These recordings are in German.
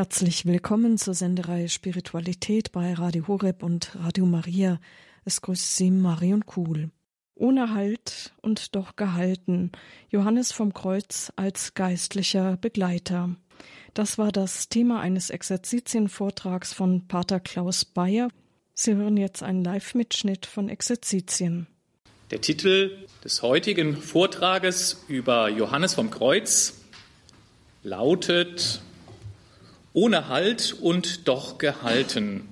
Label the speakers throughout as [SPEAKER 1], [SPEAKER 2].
[SPEAKER 1] Herzlich willkommen zur Sendereihe Spiritualität bei Radio Horeb und Radio Maria. Es grüßt Sie Marion Kuhl. Ohne Halt und doch gehalten. Johannes vom Kreuz als geistlicher Begleiter. Das war das Thema eines Exerzitienvortrags von Pater Klaus Bayer. Sie hören jetzt einen Live-Mitschnitt von Exerzitien.
[SPEAKER 2] Der Titel des heutigen Vortrages über Johannes vom Kreuz lautet Ohne Halt und doch gehalten.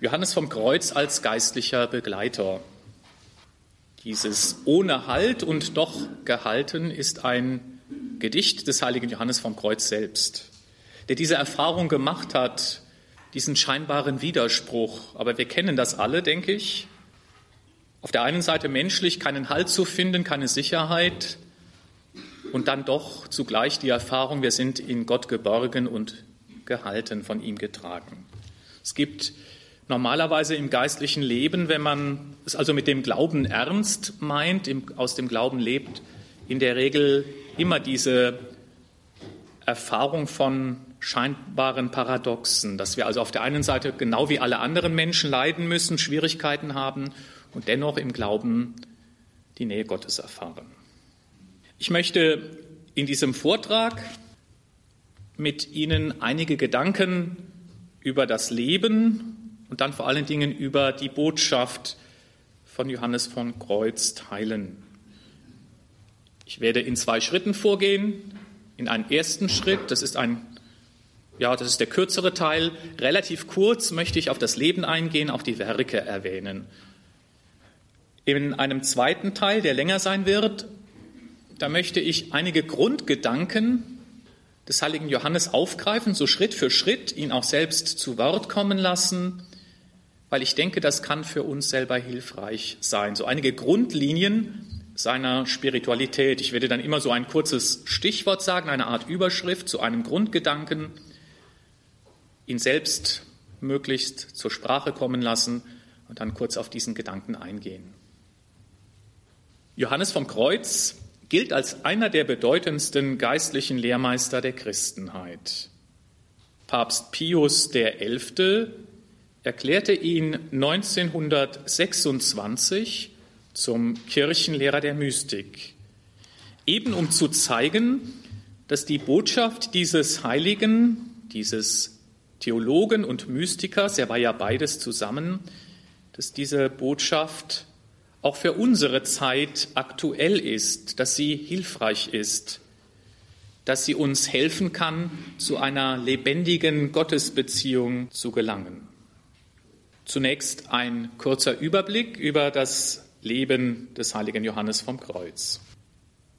[SPEAKER 2] Johannes vom Kreuz als geistlicher Begleiter. Dieses Ohne Halt und doch gehalten ist ein Gedicht des heiligen Johannes vom Kreuz selbst, der diese Erfahrung gemacht hat, diesen scheinbaren Widerspruch. Aber wir kennen das alle, denke ich. Auf der einen Seite menschlich keinen Halt zu finden, keine Sicherheit und dann doch zugleich die Erfahrung, wir sind in Gott geborgen und gehalten, von ihm getragen. Es gibt normalerweise im geistlichen Leben, wenn man es also mit dem Glauben ernst meint, aus dem Glauben lebt, in der Regel immer diese Erfahrung von scheinbaren Paradoxen, dass wir also auf der einen Seite genau wie alle anderen Menschen leiden müssen, Schwierigkeiten haben und dennoch im Glauben die Nähe Gottes erfahren. Ich möchte in diesem Vortrag mit Ihnen einige Gedanken über das Leben und dann vor allen Dingen über die Botschaft von Johannes von Kreuz teilen. Ich werde in zwei Schritten vorgehen. In einen ersten Schritt, das ist ein ja, das ist der kürzere Teil. Relativ kurz möchte ich auf das Leben eingehen, auf die Werke erwähnen. In einem zweiten Teil, der länger sein wird, da möchte ich einige Grundgedanken des heiligen Johannes aufgreifen, so Schritt für Schritt, ihn auch selbst zu Wort kommen lassen, weil ich denke, das kann für uns selber hilfreich sein. So einige Grundlinien seiner Spiritualität. Ich werde dann immer so ein kurzes Stichwort sagen, eine Art Überschrift zu einem Grundgedanken, ihn selbst möglichst zur Sprache kommen lassen und dann kurz auf diesen Gedanken eingehen. Johannes vom Kreuz gilt als einer der bedeutendsten geistlichen Lehrmeister der Christenheit. Papst Pius XI. erklärte ihn 1926 zum Kirchenlehrer der Mystik, eben um zu zeigen, dass die Botschaft dieses Heiligen, dieses Theologen und Mystikers, er war ja beides zusammen, dass diese Botschaft auch für unsere Zeit aktuell ist, dass sie hilfreich ist, dass sie uns helfen kann, zu einer lebendigen Gottesbeziehung zu gelangen. Zunächst ein kurzer Überblick über das Leben des heiligen Johannes vom Kreuz.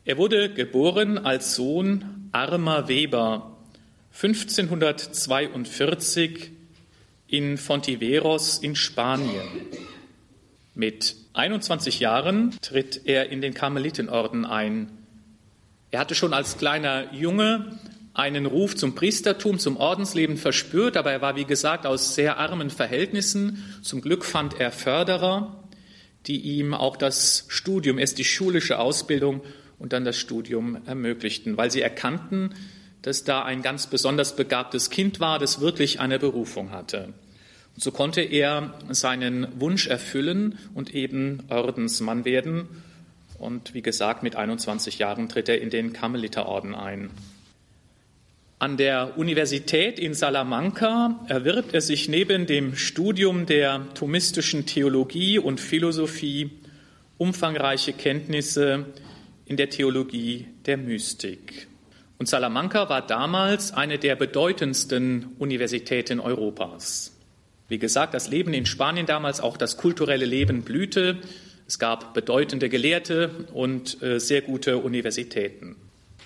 [SPEAKER 2] Er wurde geboren als Sohn armer Weber 1542 in Fontiveros in Spanien. Mit 21 Jahren tritt er in den Karmelitenorden ein. Er hatte schon als kleiner Junge einen Ruf zum Priestertum, zum Ordensleben verspürt, aber er war, wie gesagt, aus sehr armen Verhältnissen. Zum Glück fand er Förderer, die ihm auch das Studium, erst die schulische Ausbildung und dann das Studium ermöglichten, weil sie erkannten, dass da ein ganz besonders begabtes Kind war, das wirklich eine Berufung hatte. So konnte er seinen Wunsch erfüllen und eben Ordensmann werden. Und wie gesagt, mit 21 Jahren tritt er in den Karmeliterorden ein. An der Universität in Salamanca erwirbt er sich neben dem Studium der thomistischen Theologie und Philosophie umfangreiche Kenntnisse in der Theologie der Mystik. Und Salamanca war damals eine der bedeutendsten Universitäten Europas. Wie gesagt, das Leben in Spanien damals, auch das kulturelle Leben blühte. Es gab bedeutende Gelehrte und äh, sehr gute Universitäten.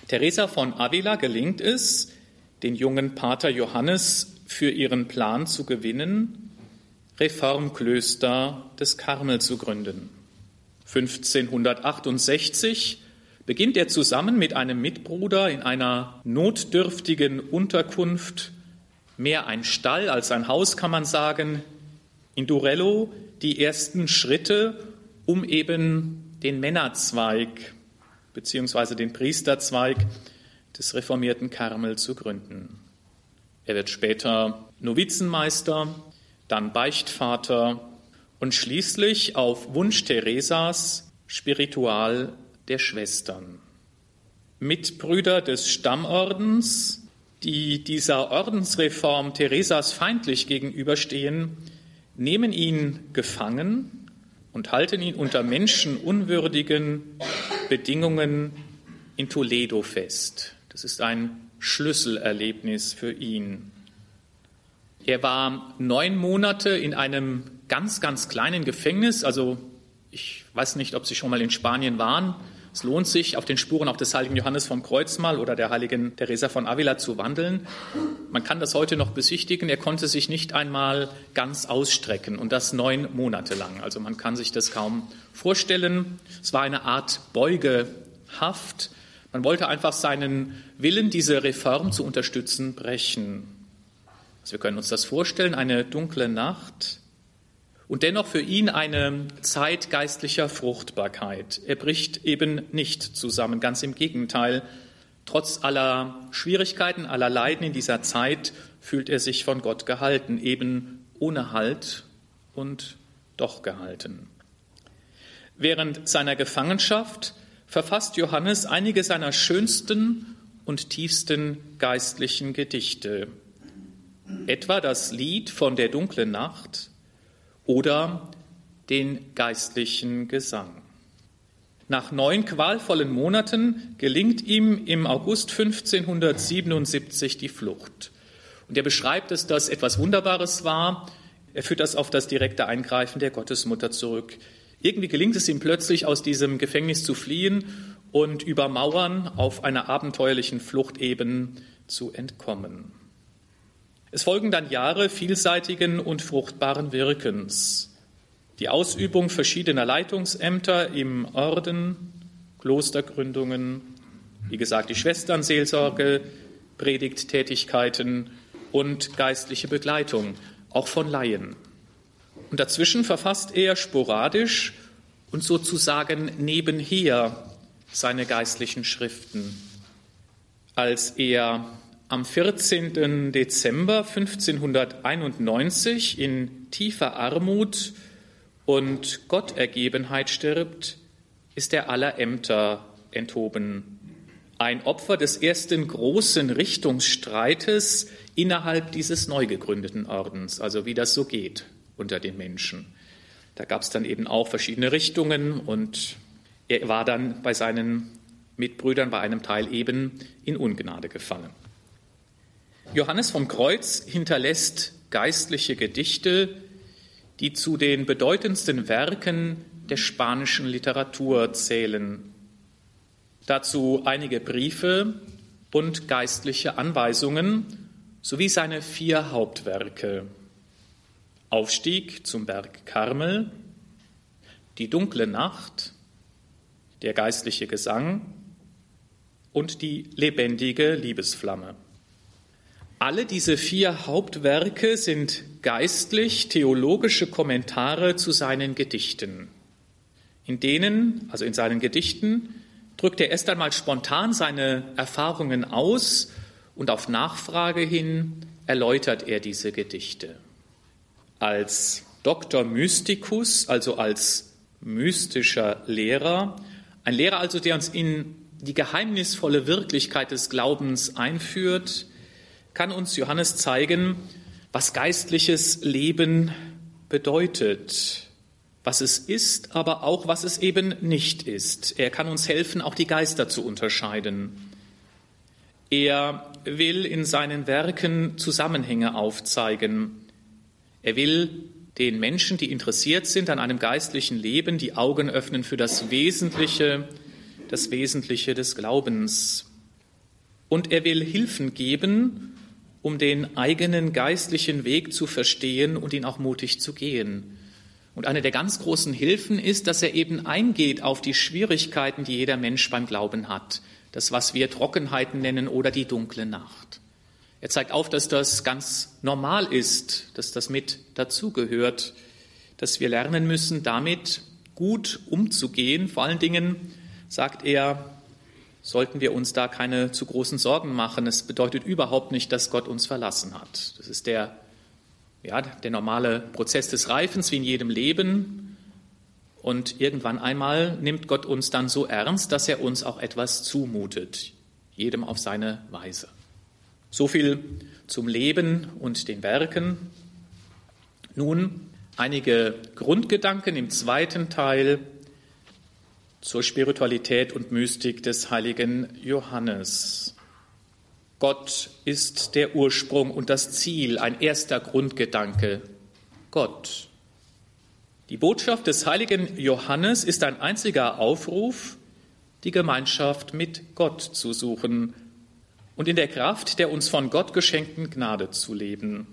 [SPEAKER 2] Teresa von Avila gelingt es, den jungen Pater Johannes für ihren Plan zu gewinnen, Reformklöster des Karmel zu gründen. 1568 beginnt er zusammen mit einem Mitbruder in einer notdürftigen Unterkunft mehr ein Stall als ein Haus, kann man sagen, in Durello die ersten Schritte, um eben den Männerzweig bzw. den Priesterzweig des reformierten Karmel zu gründen. Er wird später Novizenmeister, dann Beichtvater und schließlich auf Wunsch Theresas Spiritual der Schwestern. Mitbrüder des Stammordens, die dieser Ordensreform Theresas feindlich gegenüberstehen, nehmen ihn gefangen und halten ihn unter menschenunwürdigen Bedingungen in Toledo fest. Das ist ein Schlüsselerlebnis für ihn. Er war neun Monate in einem ganz, ganz kleinen Gefängnis. Also ich weiß nicht, ob Sie schon mal in Spanien waren. Es lohnt sich, auf den Spuren auch des heiligen Johannes vom Kreuz mal oder der heiligen Teresa von Avila zu wandeln. Man kann das heute noch besichtigen. Er konnte sich nicht einmal ganz ausstrecken und das neun Monate lang. Also man kann sich das kaum vorstellen. Es war eine Art Beugehaft. Man wollte einfach seinen Willen, diese Reform zu unterstützen, brechen. Also wir können uns das vorstellen, eine dunkle Nacht und dennoch für ihn eine Zeit geistlicher Fruchtbarkeit. Er bricht eben nicht zusammen, ganz im Gegenteil. Trotz aller Schwierigkeiten, aller Leiden in dieser Zeit fühlt er sich von Gott gehalten, eben ohne Halt und doch gehalten. Während seiner Gefangenschaft verfasst Johannes einige seiner schönsten und tiefsten geistlichen Gedichte. Etwa das Lied von der dunklen Nacht, oder den geistlichen Gesang. Nach neun qualvollen Monaten gelingt ihm im August 1577 die Flucht. Und er beschreibt es, dass etwas Wunderbares war. Er führt das auf das direkte Eingreifen der Gottesmutter zurück. Irgendwie gelingt es ihm plötzlich, aus diesem Gefängnis zu fliehen und über Mauern auf einer abenteuerlichen Flucht eben zu entkommen. Es folgen dann Jahre vielseitigen und fruchtbaren Wirkens. Die Ausübung verschiedener Leitungsämter im Orden, Klostergründungen, wie gesagt, die Schwesternseelsorge, Predigttätigkeiten und geistliche Begleitung, auch von Laien. Und dazwischen verfasst er sporadisch und sozusagen nebenher seine geistlichen Schriften. Als er am 14. Dezember 1591 in tiefer Armut und Gottergebenheit stirbt, ist er aller Ämter enthoben. Ein Opfer des ersten großen Richtungsstreites innerhalb dieses neu gegründeten Ordens, also wie das so geht unter den Menschen. Da gab es dann eben auch verschiedene Richtungen und er war dann bei seinen Mitbrüdern bei einem Teil eben in Ungnade gefallen. Johannes vom Kreuz hinterlässt geistliche Gedichte, die zu den bedeutendsten Werken der spanischen Literatur zählen. Dazu einige Briefe und geistliche Anweisungen sowie seine vier Hauptwerke. Aufstieg zum Berg Karmel, die dunkle Nacht, der geistliche Gesang und die lebendige Liebesflamme. Alle diese vier Hauptwerke sind geistlich-theologische Kommentare zu seinen Gedichten. In denen, also in seinen Gedichten, drückt er erst einmal spontan seine Erfahrungen aus und auf Nachfrage hin erläutert er diese Gedichte. Als Doktor Mysticus, also als mystischer Lehrer, ein Lehrer also, der uns in die geheimnisvolle Wirklichkeit des Glaubens einführt, kann uns Johannes zeigen, was geistliches Leben bedeutet, was es ist, aber auch was es eben nicht ist. Er kann uns helfen, auch die Geister zu unterscheiden. Er will in seinen Werken Zusammenhänge aufzeigen. Er will den Menschen, die interessiert sind an einem geistlichen Leben, die Augen öffnen für das Wesentliche, das Wesentliche des Glaubens. Und er will Hilfen geben, um den eigenen geistlichen Weg zu verstehen und ihn auch mutig zu gehen. Und eine der ganz großen Hilfen ist, dass er eben eingeht auf die Schwierigkeiten, die jeder Mensch beim Glauben hat. Das, was wir Trockenheiten nennen oder die dunkle Nacht. Er zeigt auf, dass das ganz normal ist, dass das mit dazugehört, dass wir lernen müssen, damit gut umzugehen. Vor allen Dingen sagt er, sollten wir uns da keine zu großen Sorgen machen. Es bedeutet überhaupt nicht, dass Gott uns verlassen hat. Das ist der, ja, der normale Prozess des Reifens wie in jedem Leben. Und irgendwann einmal nimmt Gott uns dann so ernst, dass er uns auch etwas zumutet, jedem auf seine Weise. So viel zum Leben und den Werken. Nun einige Grundgedanken im zweiten Teil zur Spiritualität und Mystik des heiligen Johannes. Gott ist der Ursprung und das Ziel, ein erster Grundgedanke. Gott. Die Botschaft des heiligen Johannes ist ein einziger Aufruf, die Gemeinschaft mit Gott zu suchen und in der Kraft der uns von Gott geschenkten Gnade zu leben.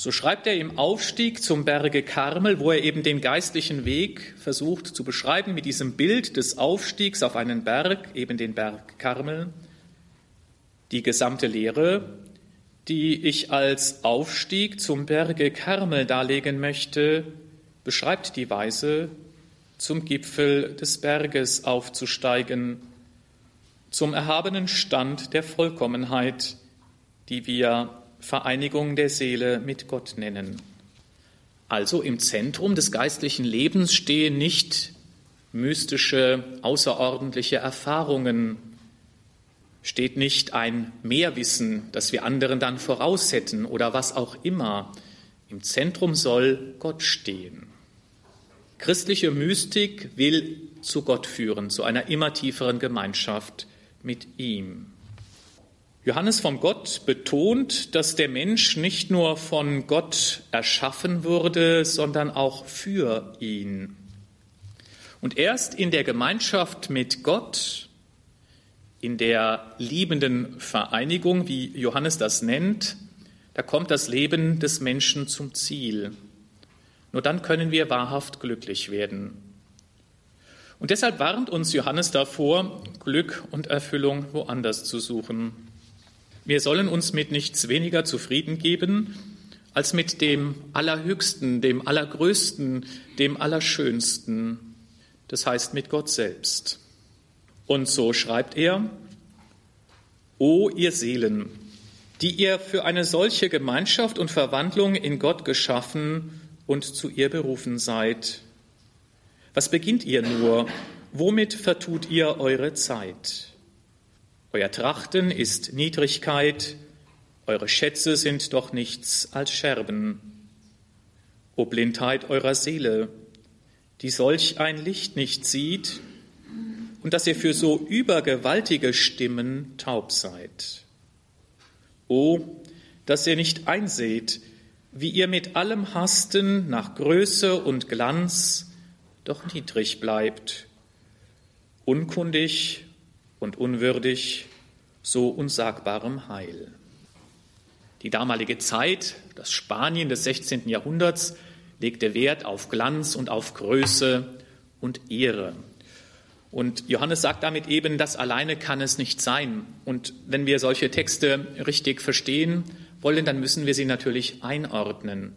[SPEAKER 2] So schreibt er im Aufstieg zum Berge Karmel, wo er eben den geistlichen Weg versucht zu beschreiben mit diesem Bild des Aufstiegs auf einen Berg, eben den Berg Karmel. Die gesamte Lehre, die ich als Aufstieg zum Berge Karmel darlegen möchte, beschreibt die Weise, zum Gipfel des Berges aufzusteigen, zum erhabenen Stand der Vollkommenheit, die wir Vereinigung der Seele mit Gott nennen. Also im Zentrum des geistlichen Lebens stehen nicht mystische, außerordentliche Erfahrungen, steht nicht ein Mehrwissen, das wir anderen dann voraus hätten oder was auch immer. Im Zentrum soll Gott stehen. Christliche Mystik will zu Gott führen, zu einer immer tieferen Gemeinschaft mit ihm. Johannes vom Gott betont, dass der Mensch nicht nur von Gott erschaffen wurde, sondern auch für ihn. Und erst in der Gemeinschaft mit Gott, in der liebenden Vereinigung, wie Johannes das nennt, da kommt das Leben des Menschen zum Ziel. Nur dann können wir wahrhaft glücklich werden. Und deshalb warnt uns Johannes davor, Glück und Erfüllung woanders zu suchen. Wir sollen uns mit nichts weniger zufrieden geben als mit dem Allerhöchsten, dem Allergrößten, dem Allerschönsten, das heißt mit Gott selbst. Und so schreibt er, O ihr Seelen, die ihr für eine solche Gemeinschaft und Verwandlung in Gott geschaffen und zu ihr berufen seid. Was beginnt ihr nur? Womit vertut ihr eure Zeit? Euer Trachten ist Niedrigkeit, eure Schätze sind doch nichts als Scherben. O Blindheit eurer Seele, die solch ein Licht nicht sieht und dass ihr für so übergewaltige Stimmen taub seid. O, dass ihr nicht einseht, wie ihr mit allem Hasten nach Größe und Glanz doch niedrig bleibt, unkundig und unwürdig so unsagbarem Heil. Die damalige Zeit, das Spanien des 16. Jahrhunderts, legte Wert auf Glanz und auf Größe und Ehre. Und Johannes sagt damit eben, das alleine kann es nicht sein. Und wenn wir solche Texte richtig verstehen wollen, dann müssen wir sie natürlich einordnen.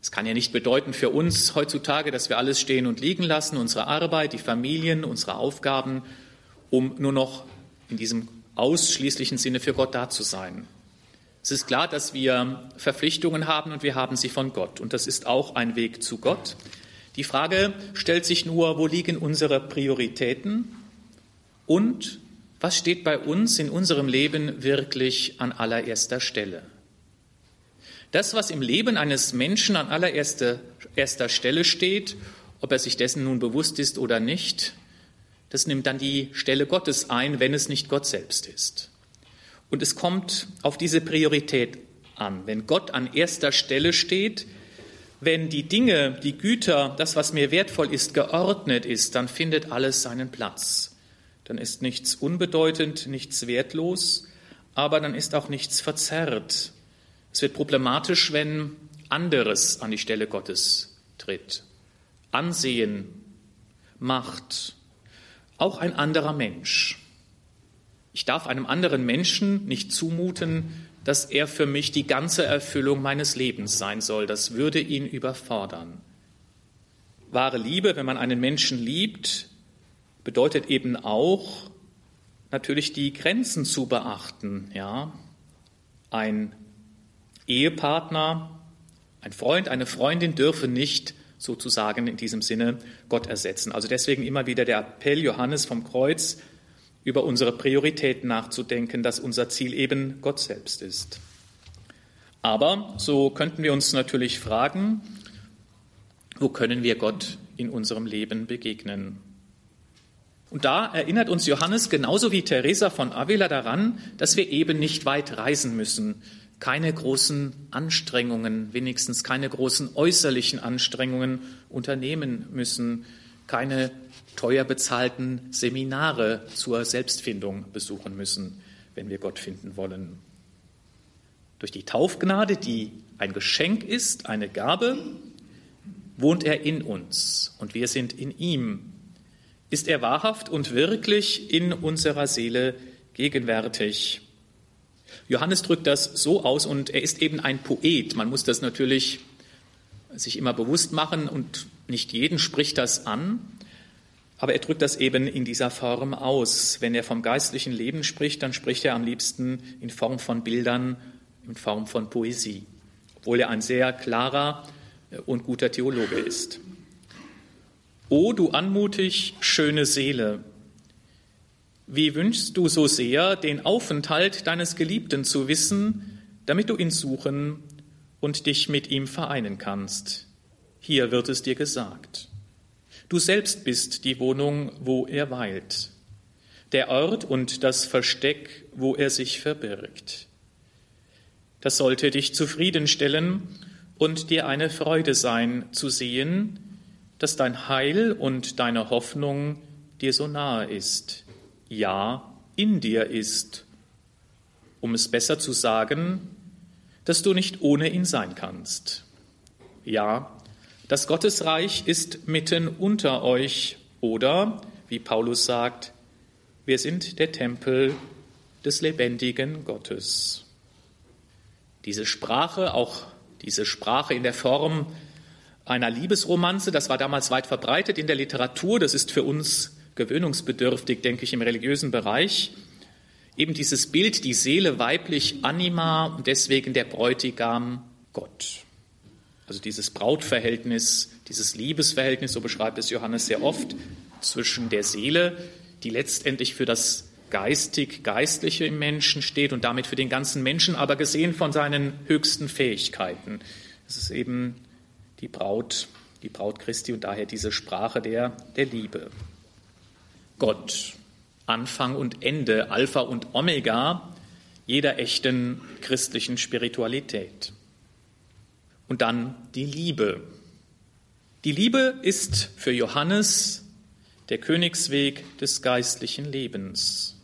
[SPEAKER 2] Es kann ja nicht bedeuten für uns heutzutage, dass wir alles stehen und liegen lassen, unsere Arbeit, die Familien, unsere Aufgaben um nur noch in diesem ausschließlichen Sinne für Gott da zu sein. Es ist klar, dass wir Verpflichtungen haben und wir haben sie von Gott. Und das ist auch ein Weg zu Gott. Die Frage stellt sich nur, wo liegen unsere Prioritäten und was steht bei uns in unserem Leben wirklich an allererster Stelle? Das, was im Leben eines Menschen an allererster erster Stelle steht, ob er sich dessen nun bewusst ist oder nicht, das nimmt dann die Stelle Gottes ein, wenn es nicht Gott selbst ist. Und es kommt auf diese Priorität an. Wenn Gott an erster Stelle steht, wenn die Dinge, die Güter, das, was mir wertvoll ist, geordnet ist, dann findet alles seinen Platz. Dann ist nichts unbedeutend, nichts wertlos, aber dann ist auch nichts verzerrt. Es wird problematisch, wenn anderes an die Stelle Gottes tritt. Ansehen, Macht, auch ein anderer Mensch. Ich darf einem anderen Menschen nicht zumuten, dass er für mich die ganze Erfüllung meines Lebens sein soll. Das würde ihn überfordern. Wahre Liebe, wenn man einen Menschen liebt, bedeutet eben auch, natürlich die Grenzen zu beachten. Ja, ein Ehepartner, ein Freund, eine Freundin dürfe nicht sozusagen in diesem Sinne Gott ersetzen. Also deswegen immer wieder der Appell Johannes vom Kreuz, über unsere Prioritäten nachzudenken, dass unser Ziel eben Gott selbst ist. Aber so könnten wir uns natürlich fragen, wo können wir Gott in unserem Leben begegnen? Und da erinnert uns Johannes genauso wie Teresa von Avila daran, dass wir eben nicht weit reisen müssen, keine großen Anstrengungen, wenigstens keine großen äußerlichen Anstrengungen unternehmen müssen, keine teuer bezahlten Seminare zur Selbstfindung besuchen müssen, wenn wir Gott finden wollen. Durch die Taufgnade, die ein Geschenk ist, eine Gabe, wohnt er in uns und wir sind in ihm. Ist er wahrhaft und wirklich in unserer Seele gegenwärtig. Johannes drückt das so aus und er ist eben ein Poet. Man muss das natürlich sich immer bewusst machen und nicht jeden spricht das an. Aber er drückt das eben in dieser Form aus. Wenn er vom geistlichen Leben spricht, dann spricht er am liebsten in Form von Bildern, in Form von Poesie, obwohl er ein sehr klarer und guter Theologe ist. O du anmutig schöne Seele, wie wünschst du so sehr, den Aufenthalt deines Geliebten zu wissen, damit du ihn suchen und dich mit ihm vereinen kannst. Hier wird es dir gesagt. Du selbst bist die Wohnung, wo er weilt, der Ort und das Versteck, wo er sich verbirgt. Das sollte dich zufriedenstellen und dir eine Freude sein, zu sehen, dass dein Heil und deine Hoffnung dir so nahe ist ja in dir ist, um es besser zu sagen, dass du nicht ohne ihn sein kannst. Ja, das Gottesreich ist mitten unter euch oder, wie Paulus sagt, wir sind der Tempel des lebendigen Gottes. Diese Sprache, auch diese Sprache in der Form einer Liebesromanze, das war damals weit verbreitet in der Literatur, das ist für uns gewöhnungsbedürftig, denke ich, im religiösen Bereich. Eben dieses Bild, die Seele weiblich Anima und deswegen der Bräutigam Gott. Also dieses Brautverhältnis, dieses Liebesverhältnis, so beschreibt es Johannes sehr oft, zwischen der Seele, die letztendlich für das geistig-geistliche im Menschen steht und damit für den ganzen Menschen, aber gesehen von seinen höchsten Fähigkeiten. Es ist eben die Braut, die Braut Christi und daher diese Sprache der, der Liebe. Gott, Anfang und Ende, Alpha und Omega jeder echten christlichen Spiritualität. Und dann die Liebe. Die Liebe ist für Johannes der Königsweg des geistlichen Lebens.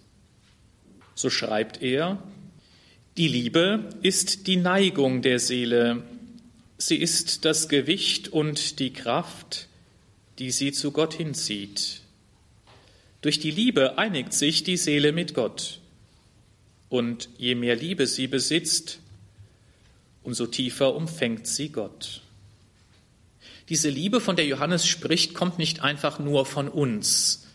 [SPEAKER 2] So schreibt er, die Liebe ist die Neigung der Seele, sie ist das Gewicht und die Kraft, die sie zu Gott hinzieht. Durch die Liebe einigt sich die Seele mit Gott. Und je mehr Liebe sie besitzt, umso tiefer umfängt sie Gott. Diese Liebe, von der Johannes spricht, kommt nicht einfach nur von uns.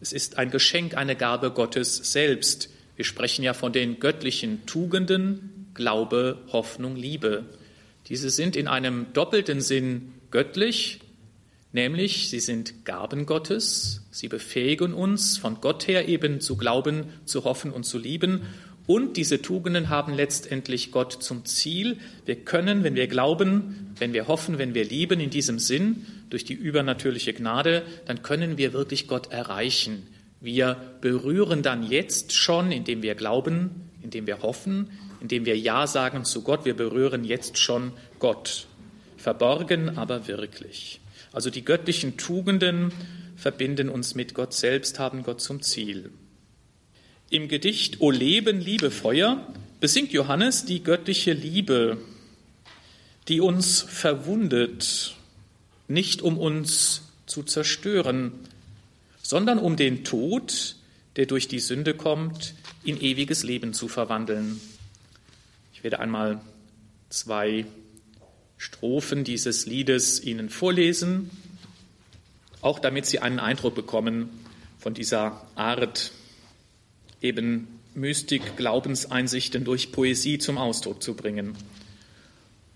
[SPEAKER 2] Es ist ein Geschenk, eine Gabe Gottes selbst. Wir sprechen ja von den göttlichen Tugenden, Glaube, Hoffnung, Liebe. Diese sind in einem doppelten Sinn göttlich nämlich sie sind Gaben Gottes, sie befähigen uns von Gott her eben zu glauben, zu hoffen und zu lieben. Und diese Tugenden haben letztendlich Gott zum Ziel. Wir können, wenn wir glauben, wenn wir hoffen, wenn wir lieben, in diesem Sinn, durch die übernatürliche Gnade, dann können wir wirklich Gott erreichen. Wir berühren dann jetzt schon, indem wir glauben, indem wir hoffen, indem wir Ja sagen zu Gott, wir berühren jetzt schon Gott. Verborgen, aber wirklich. Also die göttlichen Tugenden verbinden uns mit Gott selbst, haben Gott zum Ziel. Im Gedicht O Leben, Liebe, Feuer besingt Johannes die göttliche Liebe, die uns verwundet, nicht um uns zu zerstören, sondern um den Tod, der durch die Sünde kommt, in ewiges Leben zu verwandeln. Ich werde einmal zwei Strophen dieses Liedes Ihnen vorlesen, auch damit Sie einen Eindruck bekommen von dieser Art eben Mystik, Glaubenseinsichten durch Poesie zum Ausdruck zu bringen.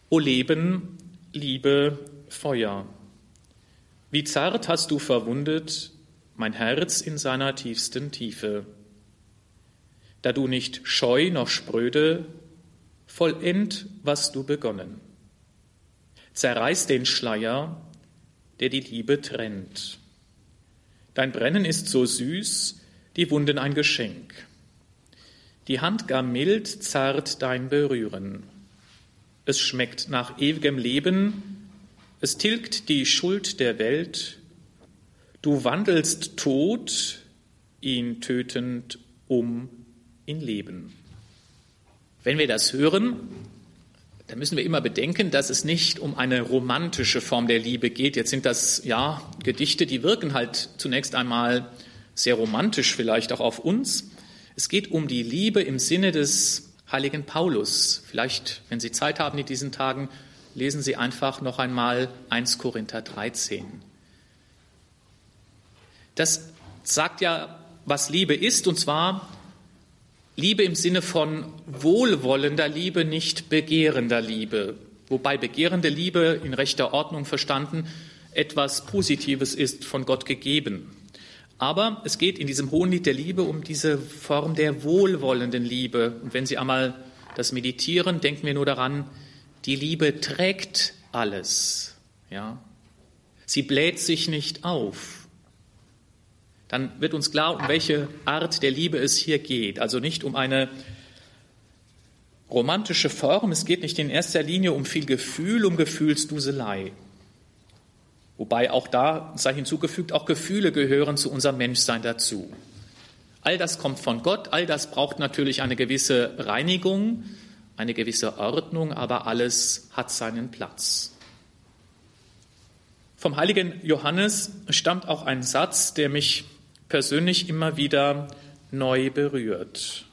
[SPEAKER 2] O Leben, Liebe, Feuer, wie zart hast du verwundet mein Herz in seiner tiefsten Tiefe. Da du nicht scheu noch spröde, vollend, was du begonnen. Zerreiß den Schleier, der die Liebe trennt. Dein Brennen ist so süß, die Wunden ein Geschenk. Die Hand gar mild zart dein Berühren. Es schmeckt nach ewigem Leben, es tilgt die Schuld der Welt. Du wandelst tot, ihn tötend um in Leben. Wenn wir das hören, dann müssen wir immer bedenken, dass es nicht um eine romantische Form der Liebe geht. Jetzt sind das ja Gedichte, die wirken halt zunächst einmal sehr romantisch vielleicht auch auf uns. Es geht um die Liebe im Sinne des heiligen Paulus. Vielleicht, wenn Sie Zeit haben in diesen Tagen, lesen Sie einfach noch einmal 1 Korinther 13. Das sagt ja, was Liebe ist, und zwar Liebe im Sinne von wohlwollender Liebe, nicht begehrender Liebe. Wobei begehrende Liebe in rechter Ordnung verstanden etwas Positives ist, von Gott gegeben. Aber es geht in diesem hohen Lied der Liebe um diese Form der wohlwollenden Liebe. Und wenn Sie einmal das meditieren, denken wir nur daran, die Liebe trägt alles. Ja? Sie bläht sich nicht auf dann wird uns klar, um welche Art der Liebe es hier geht. Also nicht um eine romantische Form, es geht nicht in erster Linie um viel Gefühl, um Gefühlsduselei. Wobei auch da sei hinzugefügt, auch Gefühle gehören zu unserem Menschsein dazu. All das kommt von Gott, all das braucht natürlich eine gewisse Reinigung, eine gewisse Ordnung, aber alles hat seinen Platz. Vom heiligen Johannes stammt auch ein Satz, der mich persönlich immer wieder neu berührt.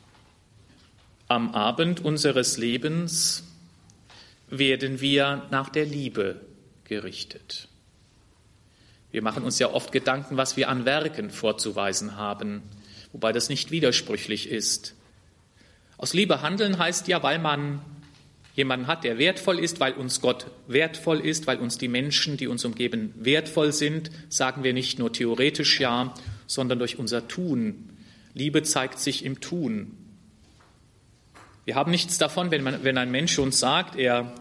[SPEAKER 2] Am Abend unseres Lebens werden wir nach der Liebe gerichtet. Wir machen uns ja oft Gedanken, was wir an Werken vorzuweisen haben, wobei das nicht widersprüchlich ist. Aus Liebe handeln heißt ja, weil man jemanden hat, der wertvoll ist, weil uns Gott wertvoll ist, weil uns die Menschen, die uns umgeben, wertvoll sind, sagen wir nicht nur theoretisch ja, sondern durch unser Tun. Liebe zeigt sich im Tun. Wir haben nichts davon, wenn, man, wenn ein Mensch uns sagt, er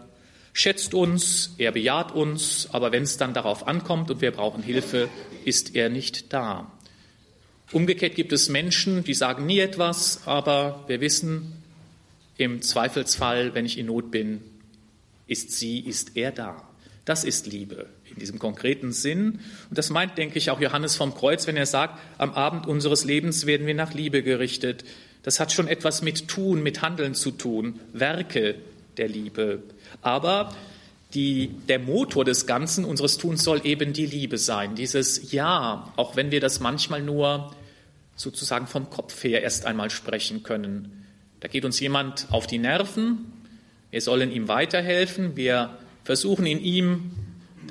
[SPEAKER 2] schätzt uns, er bejaht uns, aber wenn es dann darauf ankommt und wir brauchen Hilfe, ist er nicht da. Umgekehrt gibt es Menschen, die sagen nie etwas, aber wir wissen, im Zweifelsfall, wenn ich in Not bin, ist sie, ist er da. Das ist Liebe in diesem konkreten Sinn. Und das meint, denke ich, auch Johannes vom Kreuz, wenn er sagt, am Abend unseres Lebens werden wir nach Liebe gerichtet. Das hat schon etwas mit Tun, mit Handeln zu tun, Werke der Liebe. Aber die, der Motor des Ganzen unseres Tuns soll eben die Liebe sein, dieses Ja, auch wenn wir das manchmal nur sozusagen vom Kopf her erst einmal sprechen können. Da geht uns jemand auf die Nerven, wir sollen ihm weiterhelfen, wir versuchen in ihm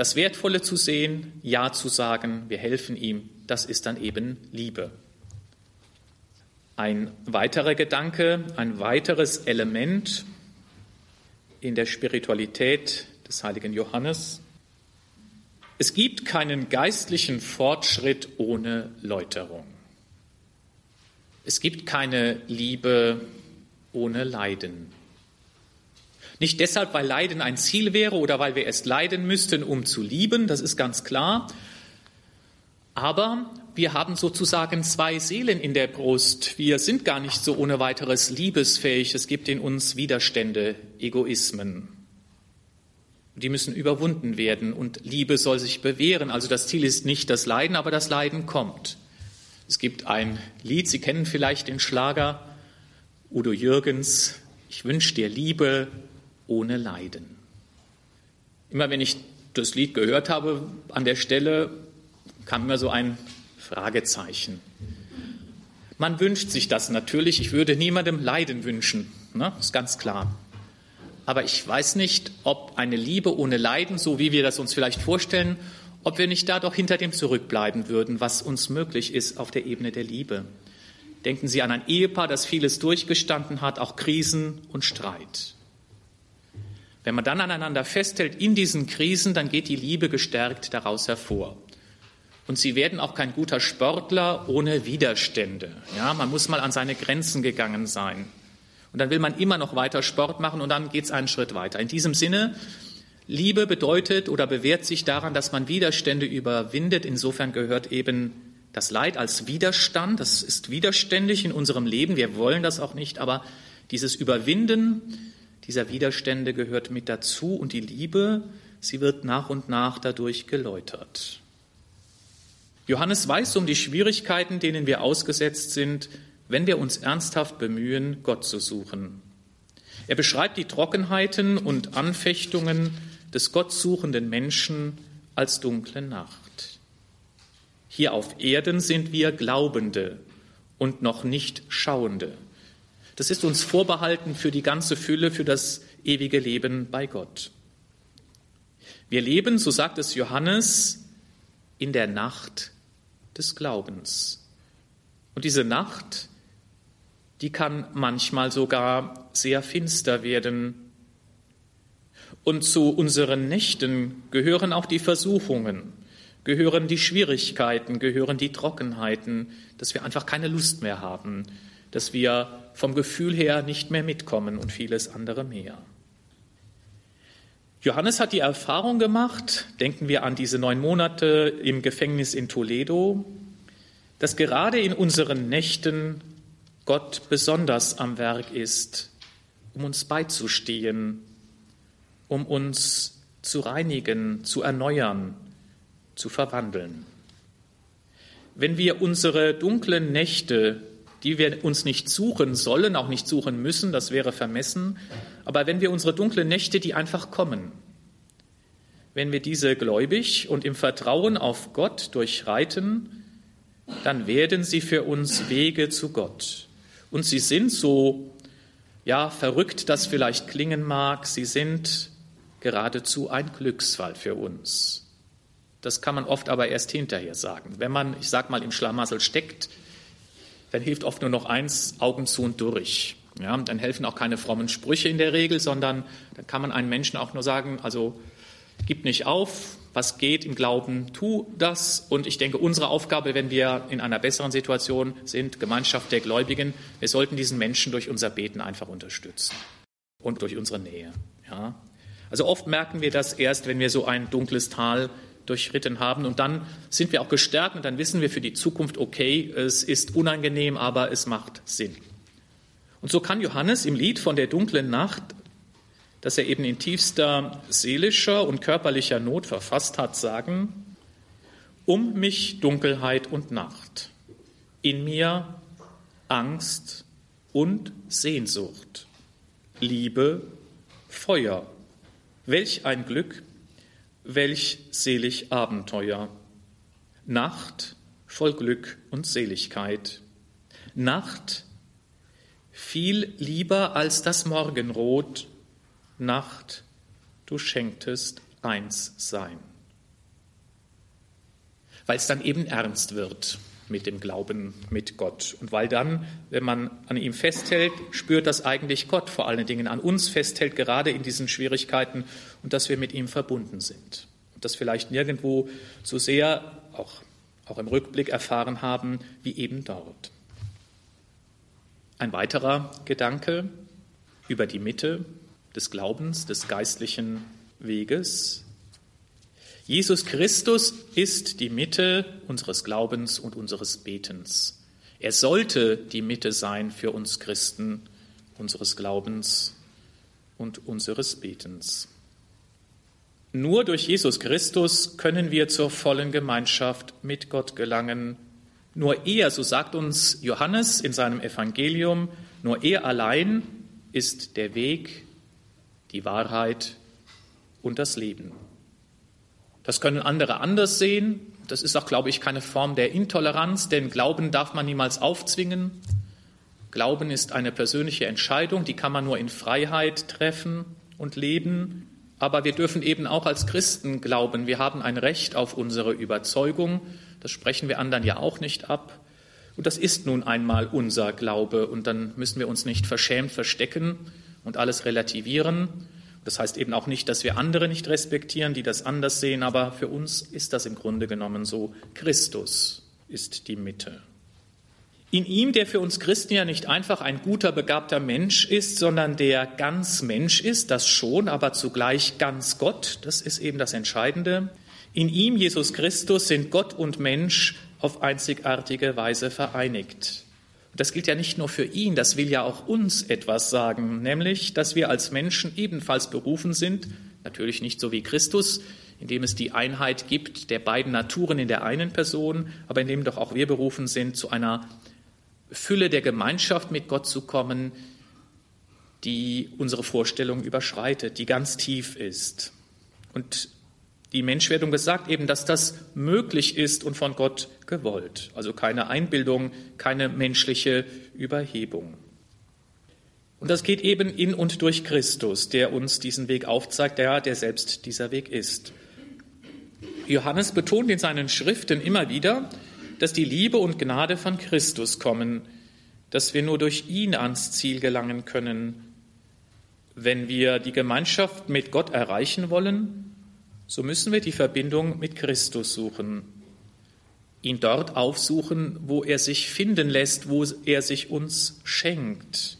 [SPEAKER 2] das Wertvolle zu sehen, Ja zu sagen, wir helfen ihm, das ist dann eben Liebe. Ein weiterer Gedanke, ein weiteres Element in der Spiritualität des heiligen Johannes. Es gibt keinen geistlichen Fortschritt ohne Läuterung. Es gibt keine Liebe ohne Leiden. Nicht deshalb, weil Leiden ein Ziel wäre oder weil wir erst leiden müssten, um zu lieben, das ist ganz klar. Aber wir haben sozusagen zwei Seelen in der Brust. Wir sind gar nicht so ohne weiteres liebesfähig. Es gibt in uns Widerstände, Egoismen. Die müssen überwunden werden und Liebe soll sich bewähren. Also das Ziel ist nicht das Leiden, aber das Leiden kommt. Es gibt ein Lied, Sie kennen vielleicht den Schlager Udo Jürgens, ich wünsche dir Liebe, ohne Leiden. Immer wenn ich das Lied gehört habe, an der Stelle kam mir so ein Fragezeichen. Man wünscht sich das natürlich. Ich würde niemandem Leiden wünschen, ne? ist ganz klar. Aber ich weiß nicht, ob eine Liebe ohne Leiden, so wie wir das uns vielleicht vorstellen, ob wir nicht da doch hinter dem zurückbleiben würden, was uns möglich ist auf der Ebene der Liebe. Denken Sie an ein Ehepaar, das vieles durchgestanden hat, auch Krisen und Streit. Wenn man dann aneinander festhält in diesen Krisen, dann geht die Liebe gestärkt daraus hervor. Und Sie werden auch kein guter Sportler ohne Widerstände. Ja, man muss mal an seine Grenzen gegangen sein. Und dann will man immer noch weiter Sport machen und dann geht es einen Schritt weiter. In diesem Sinne, Liebe bedeutet oder bewährt sich daran, dass man Widerstände überwindet. Insofern gehört eben das Leid als Widerstand. Das ist widerständig in unserem Leben. Wir wollen das auch nicht, aber dieses Überwinden dieser Widerstände gehört mit dazu und die Liebe, sie wird nach und nach dadurch geläutert. Johannes weiß um die Schwierigkeiten, denen wir ausgesetzt sind, wenn wir uns ernsthaft bemühen, Gott zu suchen. Er beschreibt die Trockenheiten und Anfechtungen des gottsuchenden Menschen als dunkle Nacht. Hier auf Erden sind wir Glaubende und noch nicht Schauende. Das ist uns vorbehalten für die ganze Fülle, für das ewige Leben bei Gott. Wir leben, so sagt es Johannes, in der Nacht des Glaubens. Und diese Nacht die kann manchmal sogar sehr finster werden. Und zu unseren Nächten gehören auch die Versuchungen, gehören die Schwierigkeiten, gehören die Trockenheiten, dass wir einfach keine Lust mehr haben, dass wir vom Gefühl her nicht mehr mitkommen und vieles andere mehr. Johannes hat die Erfahrung gemacht, denken wir an diese neun Monate im Gefängnis in Toledo, dass gerade in unseren Nächten Gott besonders am Werk ist, um uns beizustehen, um uns zu reinigen, zu erneuern, zu verwandeln. Wenn wir unsere dunklen Nächte, die wir uns nicht suchen sollen, auch nicht suchen müssen, das wäre vermessen, aber wenn wir unsere dunklen Nächte, die einfach kommen, wenn wir diese gläubig und im Vertrauen auf Gott durchreiten, dann werden sie für uns Wege zu Gott. Und sie sind so, ja, verrückt das vielleicht klingen mag, sie sind geradezu ein Glücksfall für uns. Das kann man oft aber erst hinterher sagen. Wenn man, ich sag mal, im Schlamassel steckt, dann hilft oft nur noch eins, Augen zu und durch. Ja, dann helfen auch keine frommen Sprüche in der Regel, sondern dann kann man einem Menschen auch nur sagen, also gib nicht auf, was geht im Glauben, tu das. Und ich denke, unsere Aufgabe, wenn wir in einer besseren Situation sind, Gemeinschaft der Gläubigen, wir sollten diesen Menschen durch unser Beten einfach unterstützen und durch unsere Nähe. Ja. Also oft merken wir das erst, wenn wir so ein dunkles Tal durchritten haben und dann sind wir auch gestärkt und dann wissen wir für die Zukunft, okay, es ist unangenehm, aber es macht Sinn. Und so kann Johannes im Lied von der dunklen Nacht das er eben in tiefster seelischer und körperlicher Not verfasst hat, sagen, um mich Dunkelheit und Nacht, in mir Angst und Sehnsucht, Liebe, Feuer, welch ein Glück, welch selig Abenteuer, Nacht voll Glück und Seligkeit, Nacht viel lieber als das Morgenrot, Nacht, du schenktest eins sein. Weil es dann eben ernst wird mit dem Glauben mit Gott. Und weil dann, wenn man an ihm festhält, spürt, dass eigentlich Gott vor allen Dingen an uns festhält, gerade in diesen Schwierigkeiten und dass wir mit ihm verbunden sind. Und das vielleicht nirgendwo so sehr, auch, auch im Rückblick erfahren haben, wie eben dort. Ein weiterer Gedanke über die Mitte, des Glaubens, des geistlichen Weges. Jesus Christus ist die Mitte unseres Glaubens und unseres Betens. Er sollte die Mitte sein für uns Christen, unseres Glaubens und unseres Betens. Nur durch Jesus Christus können wir zur vollen Gemeinschaft mit Gott gelangen. Nur er, so sagt uns Johannes in seinem Evangelium, nur er allein ist der Weg, die Wahrheit und das Leben. Das können andere anders sehen. Das ist auch, glaube ich, keine Form der Intoleranz, denn Glauben darf man niemals aufzwingen. Glauben ist eine persönliche Entscheidung, die kann man nur in Freiheit treffen und leben. Aber wir dürfen eben auch als Christen glauben. Wir haben ein Recht auf unsere Überzeugung. Das sprechen wir anderen ja auch nicht ab. Und das ist nun einmal unser Glaube. Und dann müssen wir uns nicht verschämt verstecken und alles relativieren. Das heißt eben auch nicht, dass wir andere nicht respektieren, die das anders sehen, aber für uns ist das im Grunde genommen so. Christus ist die Mitte. In ihm, der für uns Christen ja nicht einfach ein guter, begabter Mensch ist, sondern der ganz Mensch ist, das schon, aber zugleich ganz Gott, das ist eben das Entscheidende. In ihm, Jesus Christus, sind Gott und Mensch auf einzigartige Weise vereinigt. Das gilt ja nicht nur für ihn, das will ja auch uns etwas sagen, nämlich, dass wir als Menschen ebenfalls berufen sind, natürlich nicht so wie Christus, indem es die Einheit gibt der beiden Naturen in der einen Person, aber indem doch auch wir berufen sind, zu einer Fülle der Gemeinschaft mit Gott zu kommen, die unsere Vorstellung überschreitet, die ganz tief ist. Und die Menschwerdung besagt eben, dass das möglich ist und von Gott gewollt. Also keine Einbildung, keine menschliche Überhebung. Und das geht eben in und durch Christus, der uns diesen Weg aufzeigt, der, der selbst dieser Weg ist. Johannes betont in seinen Schriften immer wieder, dass die Liebe und Gnade von Christus kommen, dass wir nur durch ihn ans Ziel gelangen können. Wenn wir die Gemeinschaft mit Gott erreichen wollen, so müssen wir die Verbindung mit Christus suchen, ihn dort aufsuchen, wo er sich finden lässt, wo er sich uns schenkt.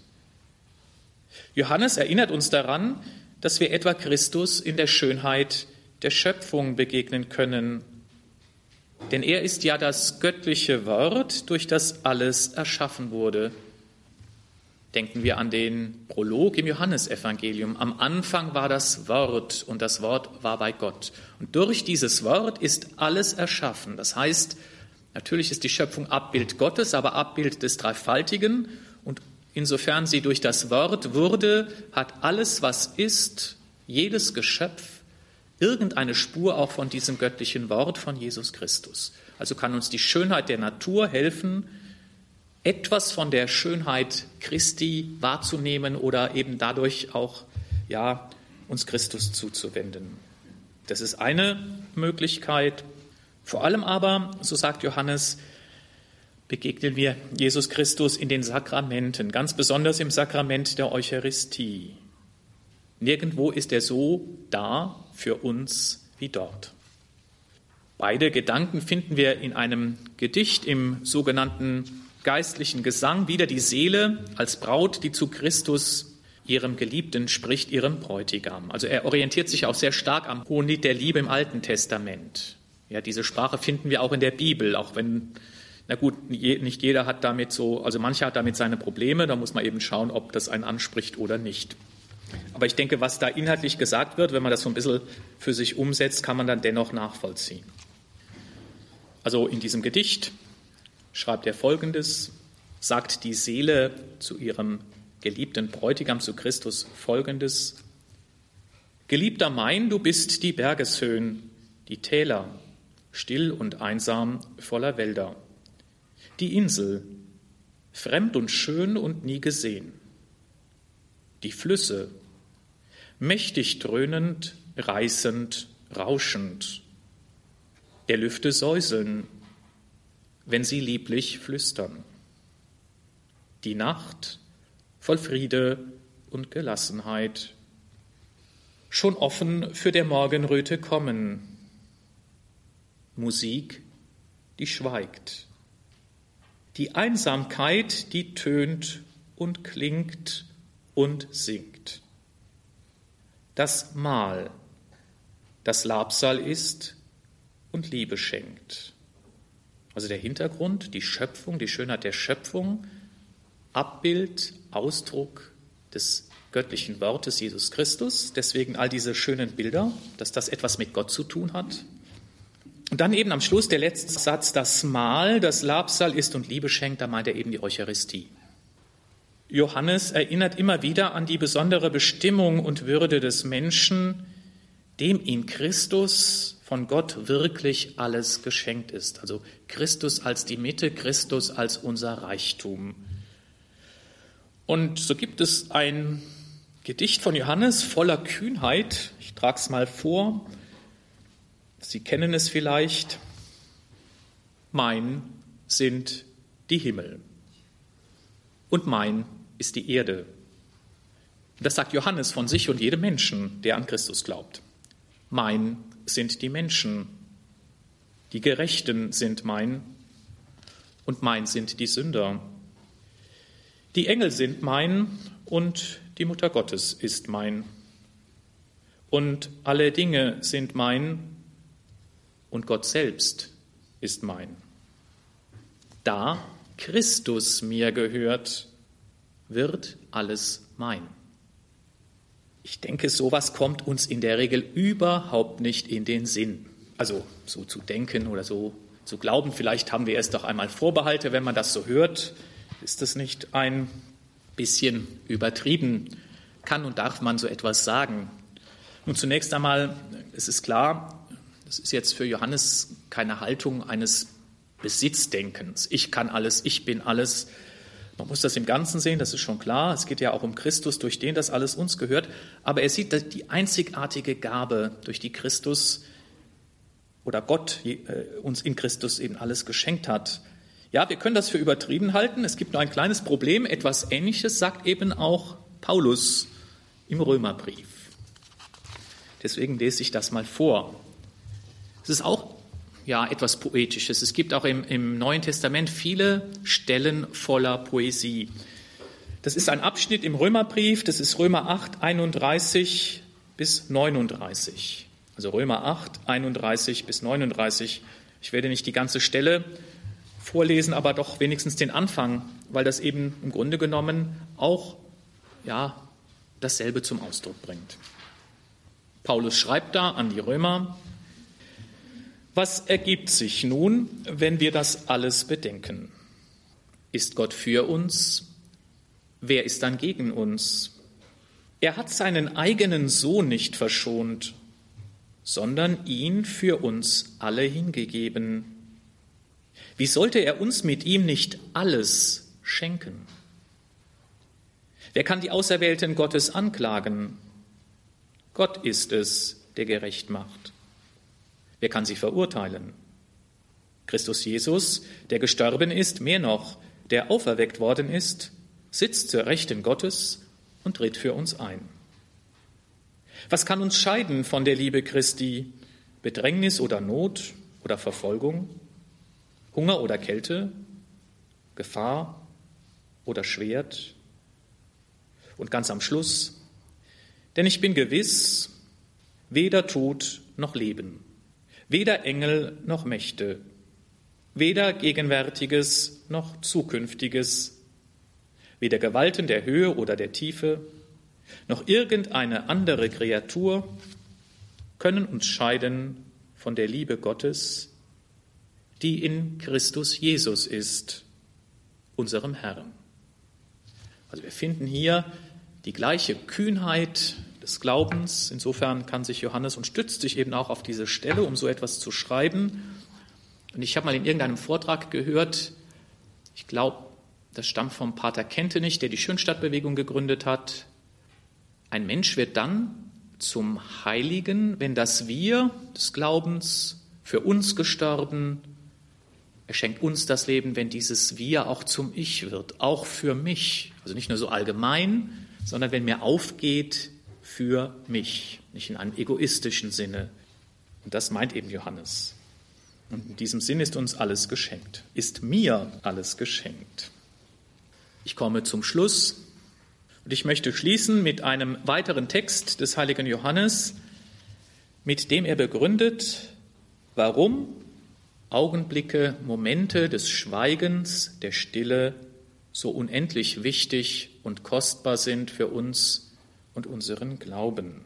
[SPEAKER 2] Johannes erinnert uns daran, dass wir etwa Christus in der Schönheit der Schöpfung begegnen können denn er ist ja das göttliche Wort, durch das alles erschaffen wurde. Denken wir an den Prolog im Johannesevangelium. Am Anfang war das Wort und das Wort war bei Gott. Und durch dieses Wort ist alles erschaffen. Das heißt, natürlich ist die Schöpfung Abbild Gottes, aber Abbild des Dreifaltigen. Und insofern sie durch das Wort wurde, hat alles, was ist, jedes Geschöpf, irgendeine Spur auch von diesem göttlichen Wort von Jesus Christus. Also kann uns die Schönheit der Natur helfen, etwas von der Schönheit Christi wahrzunehmen oder eben dadurch auch ja, uns Christus zuzuwenden. Das ist eine Möglichkeit. Vor allem aber, so sagt Johannes, begegnen wir Jesus Christus in den Sakramenten, ganz besonders im Sakrament der Eucharistie. Nirgendwo ist er so da für uns wie dort. Beide Gedanken finden wir in einem Gedicht im sogenannten geistlichen Gesang. Wieder die Seele als Braut, die zu Christus, ihrem Geliebten, spricht, ihrem Bräutigam. Also er orientiert sich auch sehr stark am Hohenlied der Liebe im Alten Testament. Ja, diese Sprache finden wir auch in der Bibel, auch wenn, na gut, nicht jeder hat damit so, also mancher hat damit seine Probleme, da muss man eben schauen, ob das einen anspricht oder nicht. Aber ich denke, was da inhaltlich gesagt wird, wenn man das so ein bisschen für sich umsetzt, kann man dann dennoch nachvollziehen. Also in diesem Gedicht schreibt er Folgendes, sagt die Seele zu ihrem geliebten Bräutigam, zu Christus, Folgendes. Geliebter mein, du bist die Bergeshöhen, die Täler, still und einsam voller Wälder, die Insel, fremd und schön und nie gesehen, die Flüsse, mächtig dröhnend, reißend, rauschend, der Lüfte säuseln, wenn sie lieblich flüstern. Die Nacht voll Friede und Gelassenheit, schon offen für der Morgenröte kommen. Musik, die schweigt. Die Einsamkeit, die tönt und klingt und singt. Das Mahl, das Labsal ist und Liebe schenkt. Also der Hintergrund, die Schöpfung, die Schönheit der Schöpfung, Abbild, Ausdruck des göttlichen Wortes Jesus Christus. Deswegen all diese schönen Bilder, dass das etwas mit Gott zu tun hat. Und dann eben am Schluss der letzte Satz, das Mahl, das Labsal ist und Liebe schenkt, da meint er eben die Eucharistie. Johannes erinnert immer wieder an die besondere Bestimmung und Würde des Menschen, dem in Christus von Gott wirklich alles geschenkt ist. Also Christus als die Mitte, Christus als unser Reichtum. Und so gibt es ein Gedicht von Johannes voller Kühnheit. Ich trage es mal vor. Sie kennen es vielleicht. Mein sind die Himmel. Und mein ist die Erde. Das sagt Johannes von sich und jedem Menschen, der an Christus glaubt. Mein sind die Menschen, die Gerechten sind mein und mein sind die Sünder. Die Engel sind mein und die Mutter Gottes ist mein. Und alle Dinge sind mein und Gott selbst ist mein. Da Christus mir gehört, wird alles mein. Ich denke, sowas kommt uns in der Regel überhaupt nicht in den Sinn. Also so zu denken oder so zu glauben. Vielleicht haben wir erst doch einmal Vorbehalte, wenn man das so hört. Ist das nicht ein bisschen übertrieben? Kann und darf man so etwas sagen? Nun zunächst einmal, es ist klar, das ist jetzt für Johannes keine Haltung eines Besitzdenkens. Ich kann alles, ich bin alles. Man muss das im Ganzen sehen, das ist schon klar. Es geht ja auch um Christus, durch den das alles uns gehört. Aber er sieht die einzigartige Gabe, durch die Christus oder Gott äh, uns in Christus eben alles geschenkt hat. Ja, wir können das für übertrieben halten. Es gibt nur ein kleines Problem. Etwas Ähnliches sagt eben auch Paulus im Römerbrief. Deswegen lese ich das mal vor. Es ist auch ja, etwas Poetisches. Es gibt auch im, im Neuen Testament viele Stellen voller Poesie. Das ist ein Abschnitt im Römerbrief, das ist Römer 8, 31 bis 39. Also Römer 8, 31 bis 39. Ich werde nicht die ganze Stelle vorlesen, aber doch wenigstens den Anfang, weil das eben im Grunde genommen auch ja, dasselbe zum Ausdruck bringt. Paulus schreibt da an die Römer, was ergibt sich nun, wenn wir das alles bedenken? Ist Gott für uns? Wer ist dann gegen uns? Er hat seinen eigenen Sohn nicht verschont, sondern ihn für uns alle hingegeben. Wie sollte er uns mit ihm nicht alles schenken? Wer kann die Auserwählten Gottes anklagen? Gott ist es, der gerecht macht. Wer kann sie verurteilen? Christus Jesus, der gestorben ist, mehr noch, der auferweckt worden ist, sitzt zur Rechten Gottes und tritt für uns ein. Was kann uns scheiden von der Liebe Christi? Bedrängnis oder Not oder Verfolgung? Hunger oder Kälte? Gefahr oder Schwert? Und ganz am Schluss, denn ich bin gewiss, weder Tod noch Leben, weder Engel noch Mächte, weder Gegenwärtiges noch Zukünftiges, weder Gewalten der Höhe oder der Tiefe, noch irgendeine andere Kreatur können uns scheiden von der Liebe Gottes, die in Christus Jesus ist, unserem Herrn. Also wir finden hier die gleiche Kühnheit des Glaubens. Insofern kann sich Johannes und stützt sich eben auch auf diese Stelle, um so etwas zu schreiben. Und ich habe mal in irgendeinem Vortrag gehört, ich glaube, das stammt vom Pater Kentenich, der die Schönstadtbewegung gegründet hat, ein Mensch wird dann zum Heiligen, wenn das Wir des Glaubens für uns gestorben, er schenkt uns das Leben, wenn dieses Wir auch zum Ich wird, auch für mich. Also nicht nur so allgemein, sondern wenn mir aufgeht für mich, nicht in einem egoistischen Sinne. Und das meint eben Johannes. Und in diesem Sinn ist uns alles geschenkt, ist mir alles geschenkt. Ich komme zum Schluss und ich möchte schließen mit einem weiteren Text des heiligen Johannes, mit dem er begründet, warum Augenblicke, Momente des Schweigens, der Stille so unendlich wichtig und kostbar sind für uns und unseren Glauben.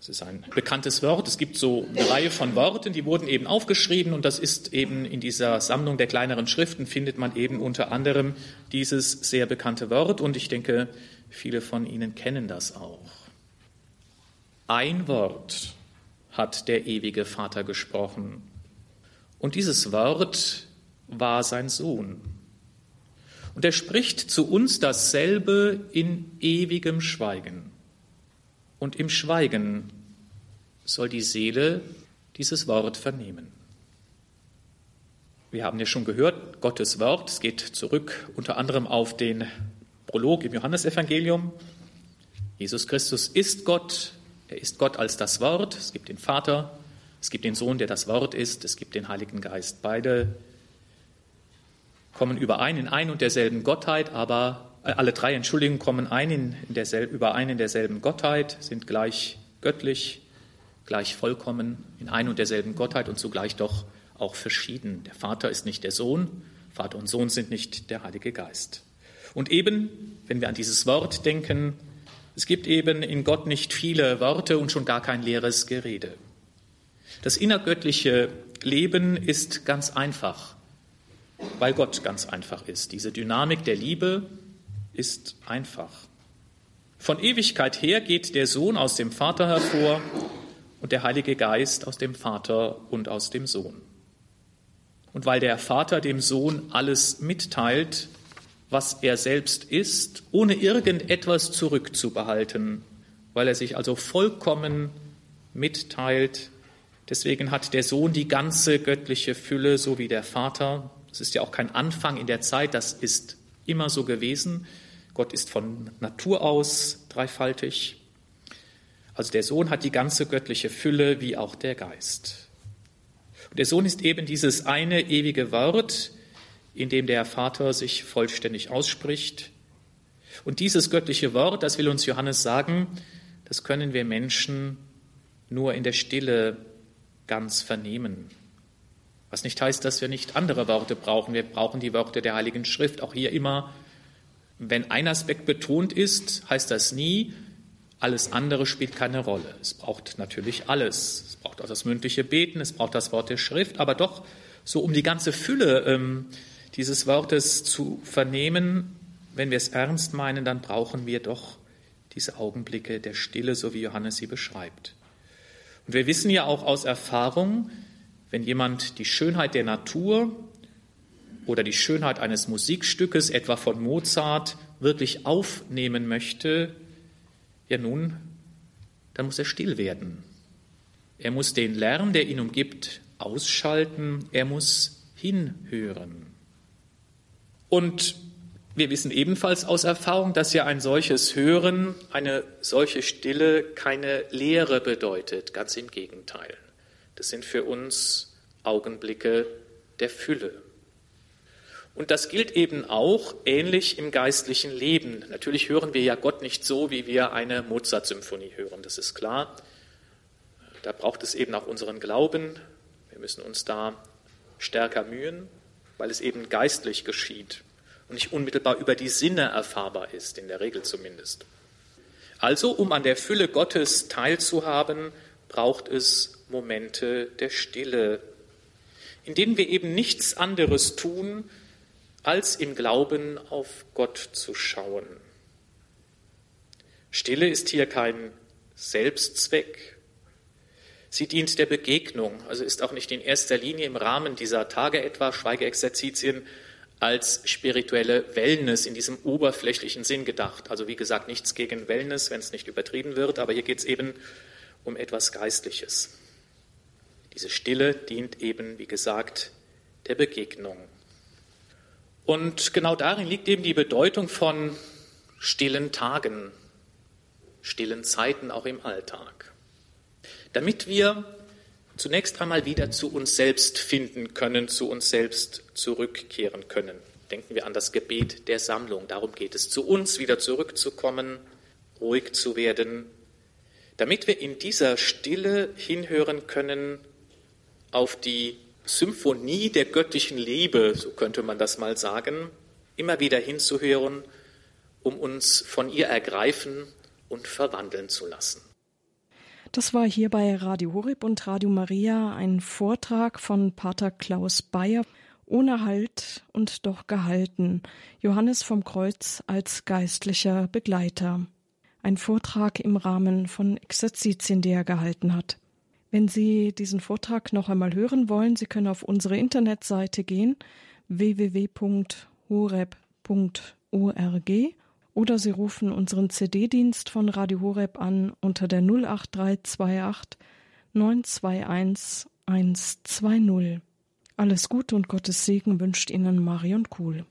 [SPEAKER 2] Es ist ein bekanntes Wort. Es gibt so eine Reihe von Worten, die wurden eben aufgeschrieben und das ist eben in dieser Sammlung der kleineren Schriften findet man eben unter anderem dieses sehr bekannte Wort und ich denke, viele von Ihnen kennen das auch. Ein Wort hat der ewige Vater gesprochen und dieses Wort war sein Sohn. Und er spricht zu uns dasselbe in ewigem Schweigen. Und im Schweigen soll die Seele dieses Wort vernehmen. Wir haben ja schon gehört, Gottes Wort, es geht zurück unter anderem auf den Prolog im Johannesevangelium. Jesus Christus ist Gott, er ist Gott als das Wort, es gibt den Vater, es gibt den Sohn, der das Wort ist, es gibt den Heiligen Geist. Beide kommen überein in ein und derselben Gottheit, aber äh, alle drei, Entschuldigung, kommen ein in, derselben, überein in derselben Gottheit, sind gleich göttlich, gleich vollkommen in ein und derselben Gottheit und zugleich doch auch verschieden. Der Vater ist nicht der Sohn, Vater und Sohn sind nicht der Heilige Geist. Und eben, wenn wir an dieses Wort denken, es gibt eben in Gott nicht viele Worte und schon gar kein leeres Gerede. Das innergöttliche Leben ist ganz einfach, weil Gott ganz einfach ist. Diese Dynamik der Liebe ist einfach. Von Ewigkeit her geht der Sohn aus dem Vater hervor und der Heilige Geist aus dem Vater und aus dem Sohn. Und weil der Vater dem Sohn alles mitteilt, was er selbst ist, ohne irgendetwas zurückzubehalten, weil er sich also vollkommen mitteilt, deswegen hat der Sohn die ganze göttliche Fülle, so wie der Vater. Das ist ja auch kein Anfang in der Zeit, das ist immer so gewesen. Gott ist von Natur aus dreifaltig. Also der Sohn hat die ganze göttliche Fülle, wie auch der Geist. Und der Sohn ist eben dieses eine ewige Wort, in dem der Vater sich vollständig ausspricht. Und dieses göttliche Wort, das will uns Johannes sagen, das können wir Menschen nur in der Stille ganz vernehmen. Was nicht heißt, dass wir nicht andere Worte brauchen. Wir brauchen die Worte der Heiligen Schrift. Auch hier immer, wenn ein Aspekt betont ist, heißt das nie, alles andere spielt keine Rolle. Es braucht natürlich alles. Es braucht auch das mündliche Beten, es braucht das Wort der Schrift, aber doch so um die ganze Fülle ähm, dieses Wortes zu vernehmen, wenn wir es ernst meinen, dann brauchen wir doch diese Augenblicke der Stille, so wie Johannes sie beschreibt. Und wir wissen ja auch aus Erfahrung, wenn jemand die Schönheit der Natur oder die Schönheit eines Musikstückes, etwa von Mozart, wirklich aufnehmen möchte, ja nun, dann muss er still werden. Er muss den Lärm, der ihn umgibt, ausschalten. Er muss hinhören. Und wir wissen ebenfalls aus Erfahrung, dass ja ein solches Hören, eine solche Stille keine Lehre bedeutet. Ganz im Gegenteil. Das sind für uns Augenblicke der Fülle. Und das gilt eben auch ähnlich im geistlichen Leben. Natürlich hören wir ja Gott nicht so, wie wir eine Mozart-Symphonie hören, das ist klar. Da braucht es eben auch unseren Glauben. Wir müssen uns da stärker mühen, weil es eben geistlich geschieht und nicht unmittelbar über die Sinne erfahrbar ist, in der Regel zumindest. Also, um an der Fülle Gottes teilzuhaben, braucht es Momente der Stille, in denen wir eben nichts anderes tun, als im Glauben auf Gott zu schauen. Stille ist hier kein Selbstzweck. Sie dient der Begegnung, also ist auch nicht in erster Linie im Rahmen dieser Tage etwa Schweigeexerzitien als spirituelle Wellness in diesem oberflächlichen Sinn gedacht. Also wie gesagt, nichts gegen Wellness, wenn es nicht übertrieben wird, aber hier geht es eben um etwas Geistliches. Diese Stille dient eben, wie gesagt, der Begegnung. Und genau darin liegt eben die Bedeutung von stillen Tagen, stillen Zeiten auch im Alltag. Damit wir zunächst einmal wieder zu uns selbst finden können, zu uns selbst zurückkehren können. Denken wir an das Gebet der Sammlung. Darum geht es, zu uns wieder zurückzukommen, ruhig zu werden, damit wir in dieser Stille hinhören können auf die Symphonie der göttlichen Liebe, so könnte man das mal sagen, immer wieder hinzuhören, um uns von ihr ergreifen und verwandeln zu lassen.
[SPEAKER 1] Das war hier bei Radio Horeb und Radio Maria ein Vortrag von Pater Klaus Bayer. Ohne Halt und doch gehalten. Johannes vom Kreuz als geistlicher Begleiter. Ein Vortrag im Rahmen von Exerzitien, die er gehalten hat. Wenn Sie diesen Vortrag noch einmal hören wollen, Sie können auf unsere Internetseite gehen www.horeb.org oder Sie rufen unseren CD-Dienst von Radio Horeb an unter der 08328 921 120. Alles Gute und Gottes Segen wünscht Ihnen Marion Kuhl.